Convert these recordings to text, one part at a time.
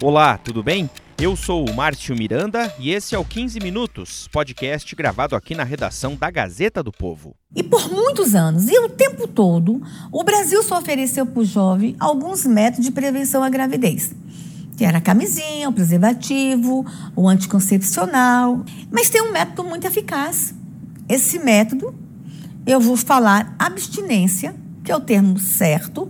Olá, tudo bem? Eu sou o Márcio Miranda e esse é o 15 Minutos, podcast gravado aqui na redação da Gazeta do Povo. E por muitos anos, e o tempo todo, o Brasil só ofereceu para o jovem alguns métodos de prevenção à gravidez. Que era a camisinha, o preservativo, o anticoncepcional. Mas tem um método muito eficaz. Esse método, eu vou falar abstinência, que é o termo certo,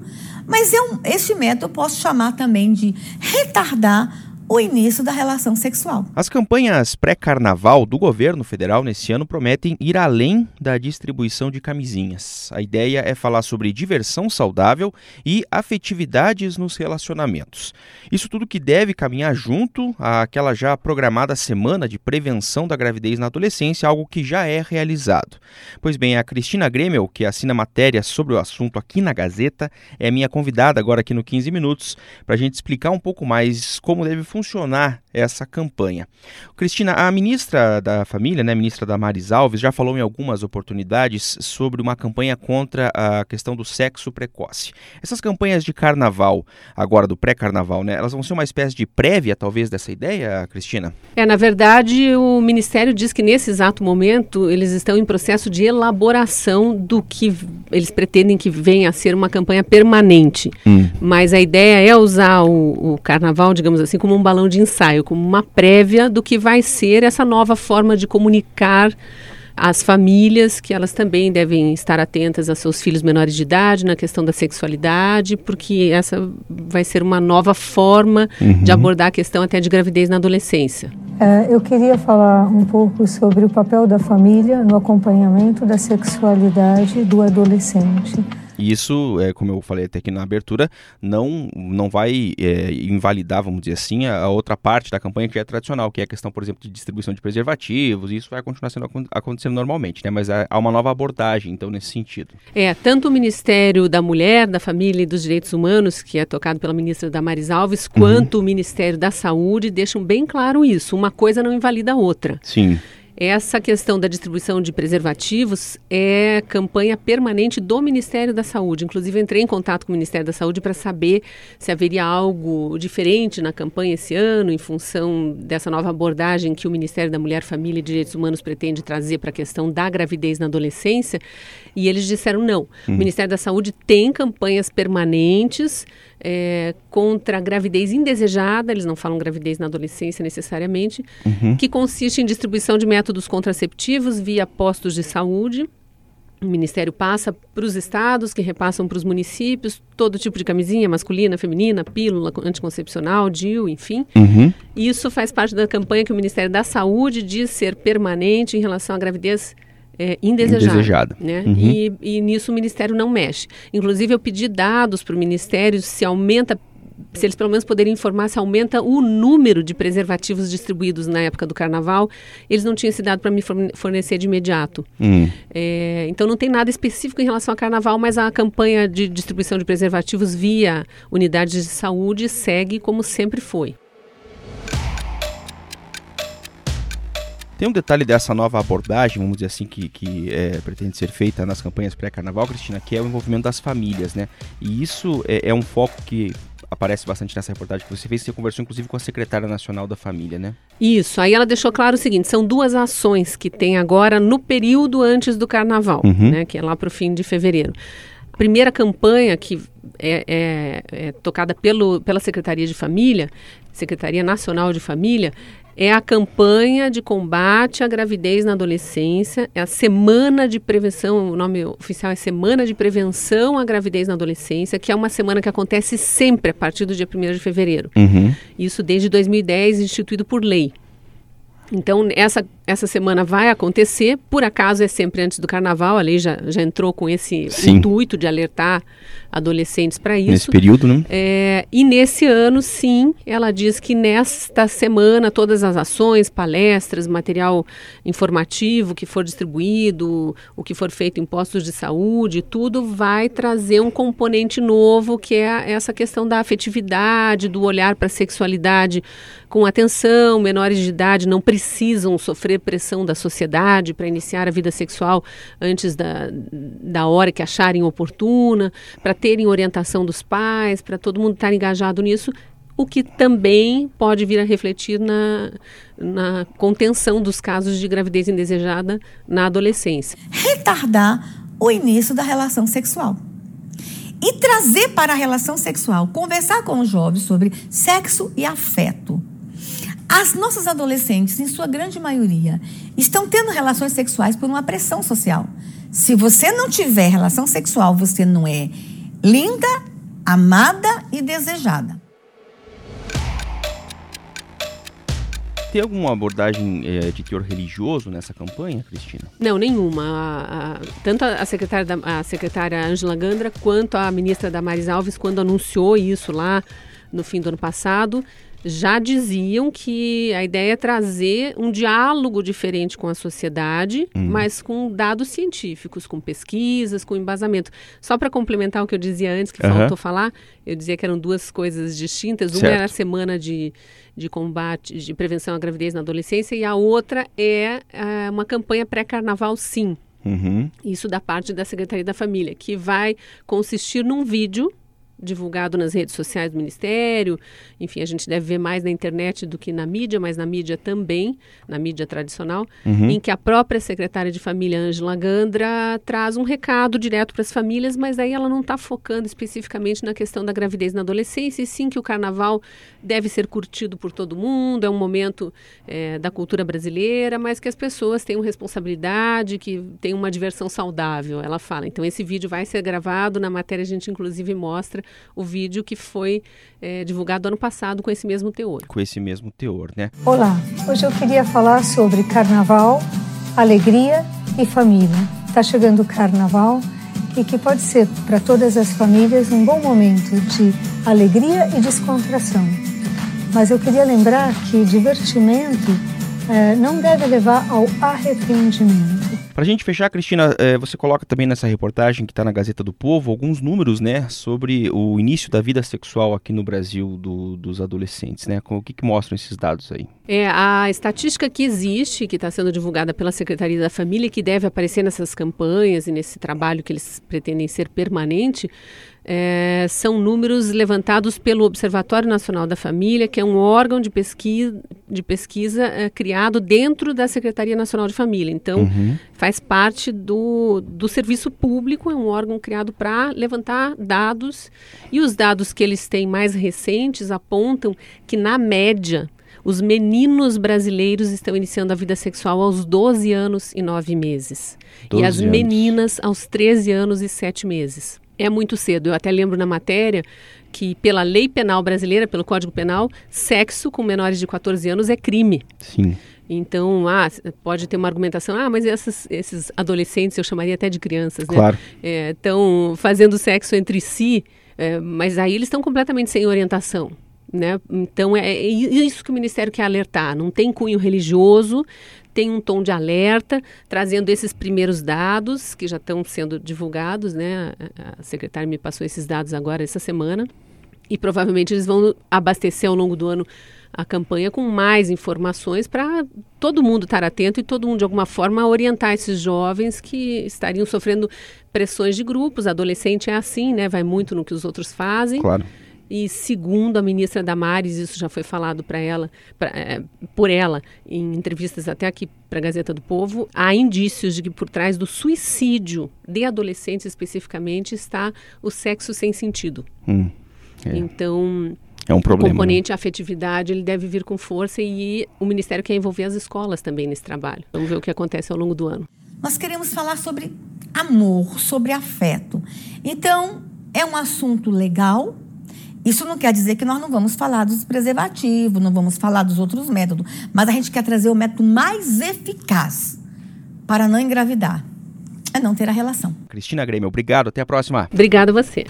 mas é um, este método eu posso chamar também de retardar o início da relação sexual. As campanhas pré-carnaval do governo federal nesse ano prometem ir além da distribuição de camisinhas. A ideia é falar sobre diversão saudável e afetividades nos relacionamentos. Isso tudo que deve caminhar junto àquela já programada semana de prevenção da gravidez na adolescência, algo que já é realizado. Pois bem, a Cristina Gremel, que assina matéria sobre o assunto aqui na Gazeta, é minha convidada agora aqui no 15 Minutos para a gente explicar um pouco mais como deve funcionar funcionar essa campanha. Cristina, a ministra da Família, né, a ministra Damares Alves, já falou em algumas oportunidades sobre uma campanha contra a questão do sexo precoce. Essas campanhas de carnaval, agora do pré-carnaval, né, elas vão ser uma espécie de prévia, talvez, dessa ideia, Cristina? É, na verdade, o Ministério diz que nesse exato momento eles estão em processo de elaboração do que eles pretendem que venha a ser uma campanha permanente. Hum. Mas a ideia é usar o, o carnaval, digamos assim, como um balão de ensaio, como uma prévia do que vai ser essa nova forma de comunicar as famílias que elas também devem estar atentas a seus filhos menores de idade na questão da sexualidade, porque essa vai ser uma nova forma uhum. de abordar a questão até de gravidez na adolescência. É, eu queria falar um pouco sobre o papel da família no acompanhamento da sexualidade do adolescente. E isso, é, como eu falei até aqui na abertura, não, não vai é, invalidar, vamos dizer assim, a, a, outra parte da campanha que é tradicional, que é a questão, por exemplo, de distribuição de preservativos, e isso vai continuar sendo, acontecendo normalmente, né? Mas há uma nova abordagem, então, nesse sentido. É, tanto o Ministério da Mulher, da Família e dos Direitos Humanos, que é tocado pela ministra Damares Alves, uhum. quanto uhum. o Ministério da Saúde deixam bem claro isso. Uma coisa não invalida a outra. Sim. Essa questão da distribuição de preservativos é campanha permanente do Ministério da Saúde. Inclusive, entrei em contato com o Ministério da Saúde para saber se haveria algo diferente na campanha esse ano, em função dessa nova abordagem que o Ministério da Mulher, Família e Direitos Humanos pretende trazer para a questão da gravidez na adolescência. E eles disseram não. Uhum. O Ministério da Saúde tem campanhas permanentes é, contra a gravidez indesejada, eles não falam gravidez na adolescência necessariamente, uhum. que consiste em distribuição de métodos contraceptivos via postos de saúde. O Ministério passa para os estados, que repassam para os municípios, todo tipo de camisinha, masculina, feminina, pílula anticoncepcional, DIU, enfim. Uhum. Isso faz parte da campanha que o Ministério da Saúde diz ser permanente em relação à gravidez é, indesejada. indesejada. Né? Uhum. E, e nisso o Ministério não mexe. Inclusive, eu pedi dados para o Ministério se aumenta se eles pelo menos poderem informar se aumenta o número de preservativos distribuídos na época do carnaval, eles não tinham esse dado para me fornecer de imediato. Hum. É, então não tem nada específico em relação ao carnaval, mas a campanha de distribuição de preservativos via unidades de saúde segue como sempre foi. Tem um detalhe dessa nova abordagem, vamos dizer assim, que, que é, pretende ser feita nas campanhas pré-carnaval, Cristina, que é o envolvimento das famílias, né? E isso é, é, um foco que aparece bastante nessa reportagem que você fez, você conversou inclusive com a secretária nacional da família, né? Isso, aí ela deixou claro o seguinte, são duas ações que tem agora no período antes do carnaval, uhum. né? Que é lá para o fim de fevereiro. A primeira campanha que é, é, é, tocada pelo, pela Secretaria de Família, Secretaria Nacional de Família, é a campanha de combate à gravidez na adolescência, é a semana de prevenção, o nome oficial é Semana de Prevenção à Gravidez na Adolescência, que é uma semana que acontece sempre a partir do dia 1 de fevereiro. Uhum. Isso desde 2010, instituído por lei. Então, essa, essa semana vai acontecer, por acaso é sempre antes do carnaval, a lei já, já entrou com esse Sim. intuito de alertar adolescentes para isso. Nesse período, né? É, e nesse ano, sim, ela diz que nesta semana todas as ações, palestras, material informativo que for distribuído, o que for feito em postos de saúde, tudo vai trazer um componente novo que é essa questão da afetividade, do olhar para a sexualidade com atenção. Menores de idade não precisam sofrer pressão da sociedade para iniciar a vida sexual antes da, da hora que acharem oportuna, para terem orientação dos pais, para todo mundo estar engajado nisso, o que também pode vir a refletir na, na contenção dos casos de gravidez indesejada na adolescência. Retardar o início da relação sexual. E trazer para a relação sexual, conversar com os jovens sobre sexo e afeto. As nossas adolescentes, em sua grande maioria, estão tendo relações sexuais por uma pressão social. Se você não tiver relação sexual, você não é linda, amada e desejada. Tem alguma abordagem é, de teor religioso nessa campanha, Cristina? Não, nenhuma. A, a, tanto a secretária, da, a secretária Angela Gandra quanto a ministra Damares Alves, quando anunciou isso lá no fim do ano passado, já diziam que a ideia é trazer um diálogo diferente com a sociedade, uhum. mas com dados científicos, com pesquisas, com embasamento. Só para complementar o que eu dizia antes, que uhum. faltou falar, eu dizia que eram duas coisas distintas. Uma era a semana de, de combate, de prevenção à gravidez na adolescência, e a outra é uh, uma campanha pré-carnaval, sim. Uhum. Isso da parte da Secretaria da Família, que vai consistir num vídeo divulgado nas redes sociais do Ministério. Enfim, a gente deve ver mais na internet do que na mídia, mas na mídia também, na mídia tradicional, uhum. em que a própria secretária de Família, Ângela Gandra, traz um recado direto para as famílias, mas aí ela não está focando especificamente na questão da gravidez na adolescência, e sim que o carnaval deve ser curtido por todo mundo, é um momento é, da cultura brasileira, mas que as pessoas tenham responsabilidade, que tenham uma diversão saudável, ela fala. Então, esse vídeo vai ser gravado, na matéria a gente inclusive mostra o vídeo que foi é, divulgado ano passado com esse mesmo teor. Com esse mesmo teor, né? Olá, hoje eu queria falar sobre carnaval, alegria e família. Está chegando o carnaval e que pode ser para todas as famílias um bom momento de alegria e descontração. Mas eu queria lembrar que divertimento é, não deve levar ao arrependimento. Para a gente fechar, Cristina, é, você coloca também nessa reportagem que está na Gazeta do Povo alguns números, né, sobre o início da vida sexual aqui no Brasil do, dos adolescentes, né? O que, que mostram esses dados aí? É a estatística que existe, que está sendo divulgada pela Secretaria da Família, que deve aparecer nessas campanhas e nesse trabalho que eles pretendem ser permanente, é, são números levantados pelo Observatório Nacional da Família, que é um órgão de pesquisa, de pesquisa é, criado dentro da Secretaria Nacional de Família. Então, uhum. faz parte do, do serviço público, é um órgão criado para levantar dados. E os dados que eles têm mais recentes apontam que, na média, os meninos brasileiros estão iniciando a vida sexual aos 12 anos e 9 meses. E as anos. meninas aos 13 anos e 7 meses é muito cedo. Eu até lembro na matéria que, pela lei penal brasileira, pelo Código Penal, sexo com menores de 14 anos é crime. Sim. Então, ah, pode ter uma argumentação, ah, mas essas, esses adolescentes, eu chamaria até de crianças, né? Claro. Estão é, fazendo sexo entre si, é, mas aí eles estão completamente sem orientação. Né? Então, é, é isso que o Ministério quer alertar. Não tem cunho religioso, tem um tom de alerta, trazendo esses primeiros dados que já estão sendo divulgados, né? A secretária me passou esses dados agora essa semana e provavelmente eles vão abastecer ao longo do ano a campanha com mais informações para todo mundo estar atento e todo mundo de alguma forma orientar esses jovens que estariam sofrendo pressões de grupos. Adolescente é assim, né? Vai muito no que os outros fazem. Claro. E segundo a ministra Damares, isso já foi falado para ela, pra, é, por ela, em entrevistas até aqui para a Gazeta do Povo, há indícios de que por trás do suicídio de adolescentes especificamente está o sexo sem sentido. Hum, é. Então, é um problema, o componente né? afetividade ele deve vir com força e o Ministério quer envolver as escolas também nesse trabalho. Vamos ver o que acontece ao longo do ano. Nós queremos falar sobre amor, sobre afeto. Então, é um assunto legal, Isso não quer dizer que nós não vamos falar dos preservativos, não vamos falar dos outros métodos, mas a gente quer trazer o método mais eficaz para não engravidar. É não ter a relação. Cristina Grêmio, obrigado. Até a próxima. Obrigada a você.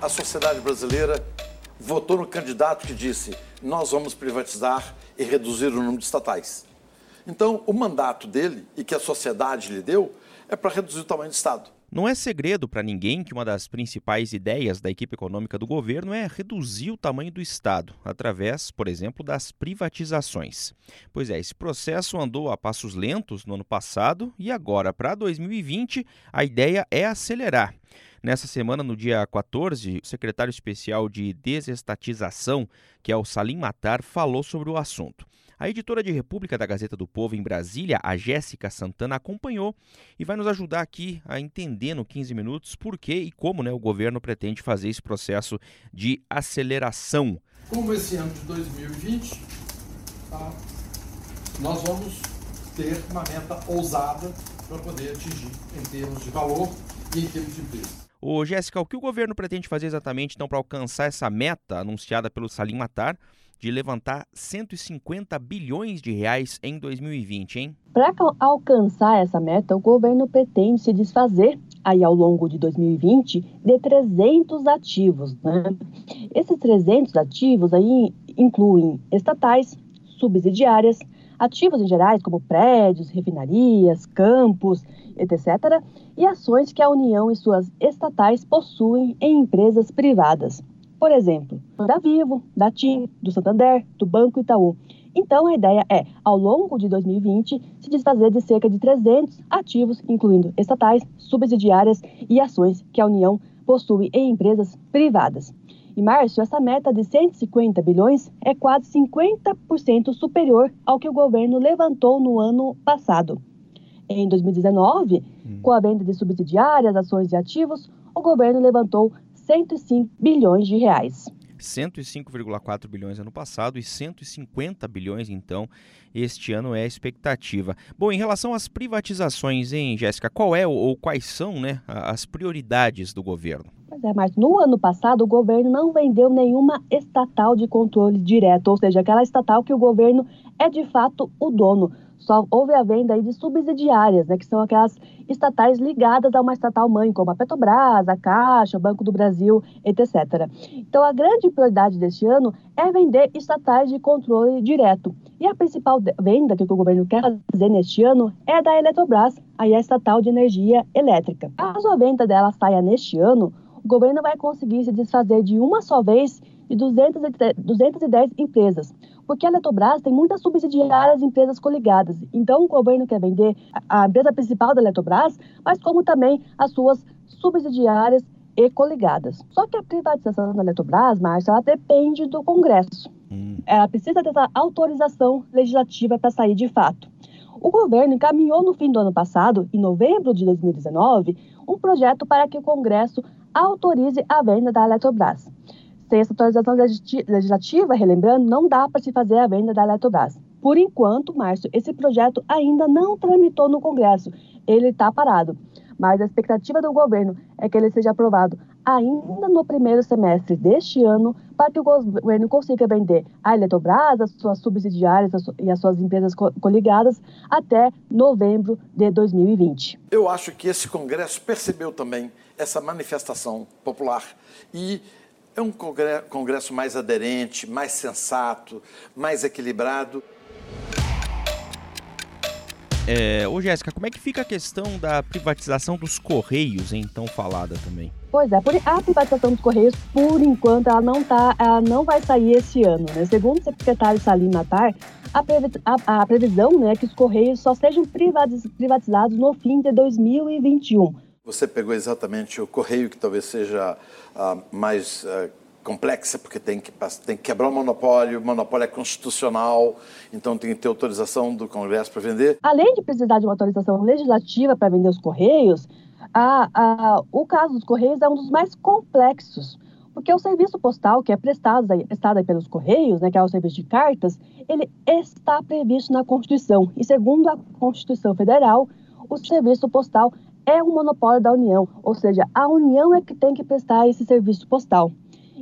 A sociedade brasileira votou no candidato que disse: nós vamos privatizar e reduzir o número de estatais. Então, o mandato dele e que a sociedade lhe deu é para reduzir o tamanho do Estado. Não é segredo para ninguém que uma das principais ideias da equipe econômica do governo é reduzir o tamanho do Estado, através, por exemplo, das privatizações. Pois é, esse processo andou a passos lentos no ano passado e agora, para 2020, a ideia é acelerar. Nessa semana, no dia 14, o secretário especial de desestatização, que é o Salim Matar, falou sobre o assunto. A editora de República da Gazeta do Povo em Brasília, a Jéssica Santana, acompanhou e vai nos ajudar aqui a entender no 15 minutos por que e como né, o governo pretende fazer esse processo de aceleração. Como esse ano de 2020, tá, nós vamos ter uma meta ousada para poder atingir em termos de valor e em termos de preço. Ô, Jéssica, o que o governo pretende fazer exatamente então para alcançar essa meta anunciada pelo Salim Matar de levantar 150 bilhões de reais em 2020, hein? Para alcançar essa meta, o governo pretende se desfazer aí ao longo de 2020 de 300 ativos, né? Esses 300 ativos aí incluem estatais, subsidiárias, ativos em gerais como prédios, refinarias, campos, etc., e ações que a União e suas estatais possuem em empresas privadas por exemplo, da Vivo, da TIM, do Santander, do Banco Itaú. Então, a ideia é, ao longo de 2020, se desfazer de cerca de 300 ativos, incluindo estatais, subsidiárias e ações que a União possui em empresas privadas. E, Márcio, essa meta de 150 bilhões é quase 50% superior ao que o governo levantou no ano passado. Em 2019, hum. com a venda de subsidiárias, ações e ativos, o governo levantou 105 bilhões de reais. 105,4 bilhões ano passado e 150 bilhões, então, este ano é a expectativa. Bom, em relação às privatizações, hein, Jéssica, qual é ou quais são né, as prioridades do governo? Pois é, mas no ano passado o governo não vendeu nenhuma estatal de controle direto, ou seja, aquela estatal que o governo é de fato o dono só houve a venda aí de subsidiárias, né, que são aquelas estatais ligadas a uma estatal mãe, como a Petrobras, a Caixa, o Banco do Brasil, etc. Então, a grande prioridade deste ano é vender estatais de controle direto. E a principal venda que o governo quer fazer neste ano é da Eletrobras, a estatal de energia elétrica. Caso a venda dela saia neste ano, o governo vai conseguir se desfazer de uma só vez de 210 empresas, porque a Eletrobras tem muitas subsidiárias empresas coligadas. Então, o governo quer vender a empresa principal da Eletrobras, mas como também as suas subsidiárias e coligadas. Só que a privatização da Eletrobras, Márcia, ela depende do Congresso. Hum. Ela precisa dessa autorização legislativa para sair de fato. O governo encaminhou no fim do ano passado, em novembro de 2019, um projeto para que o Congresso autorize a venda da Eletrobras. Sem essa atualização legislativa, relembrando, não dá para se fazer a venda da Eletrobras. Por enquanto, Márcio, esse projeto ainda não tramitou no Congresso. Ele está parado. Mas a expectativa do governo é que ele seja aprovado ainda no primeiro semestre deste ano, para que o governo consiga vender a Eletrobras, as suas subsidiárias e as suas empresas coligadas até novembro de 2020. Eu acho que esse Congresso percebeu também essa manifestação popular e é um congresso mais aderente, mais sensato, mais equilibrado. É, ô Jéssica, como é que fica a questão da privatização dos Correios, hein, tão falada também? Pois é, a privatização dos Correios, por enquanto, ela não, tá, ela não vai sair esse ano. Né? Segundo o secretário Salim Matar, a, previ a, a previsão né, é que os Correios só sejam privatizados no fim de 2021. Você pegou exatamente o correio, que talvez seja uh, mais uh, complexa, porque tem que, tem que quebrar o monopólio, o monopólio é constitucional, então tem que ter autorização do Congresso para vender. Além de precisar de uma autorização legislativa para vender os correios, a, a, o caso dos correios é um dos mais complexos, porque o serviço postal, que é prestado, prestado pelos correios, né, que é o serviço de cartas, ele está previsto na Constituição. E segundo a Constituição Federal, o serviço postal é um monopólio da União, ou seja, a União é que tem que prestar esse serviço postal.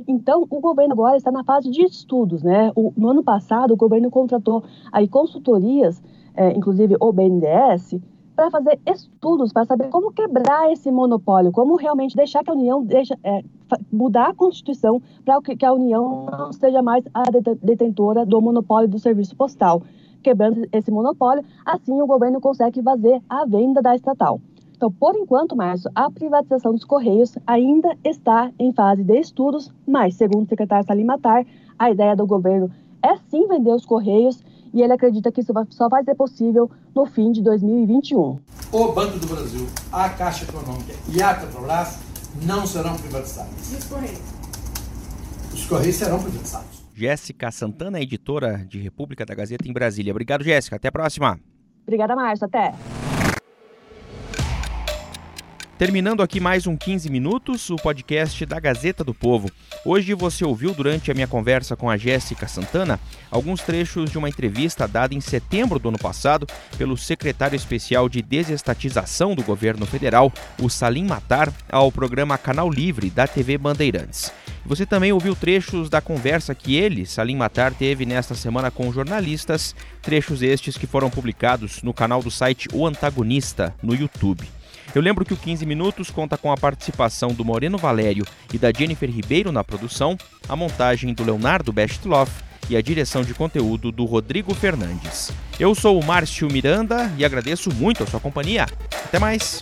Então, o governo agora está na fase de estudos, né? O, no ano passado, o governo contratou aí consultorias, é, inclusive o BNDES, para fazer estudos para saber como quebrar esse monopólio, como realmente deixar que a União deixa, é, mudar a Constituição para que a União não seja mais a detentora do monopólio do serviço postal. Quebrando esse monopólio, assim o governo consegue fazer a venda da estatal. Então, por enquanto, Márcio, a privatização dos Correios ainda está em fase de estudos, mas, segundo o secretário Salim Matar, a ideia do governo é sim vender os Correios e ele acredita que isso só vai ser possível no fim de 2021. O Banco do Brasil, a Caixa Econômica e a Petrobras não serão privatizados. E os Correios? Os Correios serão privatizados. Jéssica Santana, editora de República da Gazeta em Brasília. Obrigado, Jéssica. Até a próxima. Obrigada, Márcio. Até. Terminando aqui mais um 15 minutos, o podcast da Gazeta do Povo. Hoje você ouviu durante a minha conversa com a Jéssica Santana alguns trechos de uma entrevista dada em setembro do ano passado pelo secretário especial de desestatização do governo federal, o Salim Matar, ao programa Canal Livre da TV Bandeirantes. Você também ouviu trechos da conversa que ele, Salim Matar, teve nesta semana com jornalistas, trechos estes que foram publicados no canal do site O Antagonista no YouTube. Eu lembro que o 15 Minutos conta com a participação do Moreno Valério e da Jennifer Ribeiro na produção, a montagem do Leonardo Bestloff e a direção de conteúdo do Rodrigo Fernandes. Eu sou o Márcio Miranda e agradeço muito a sua companhia. Até mais!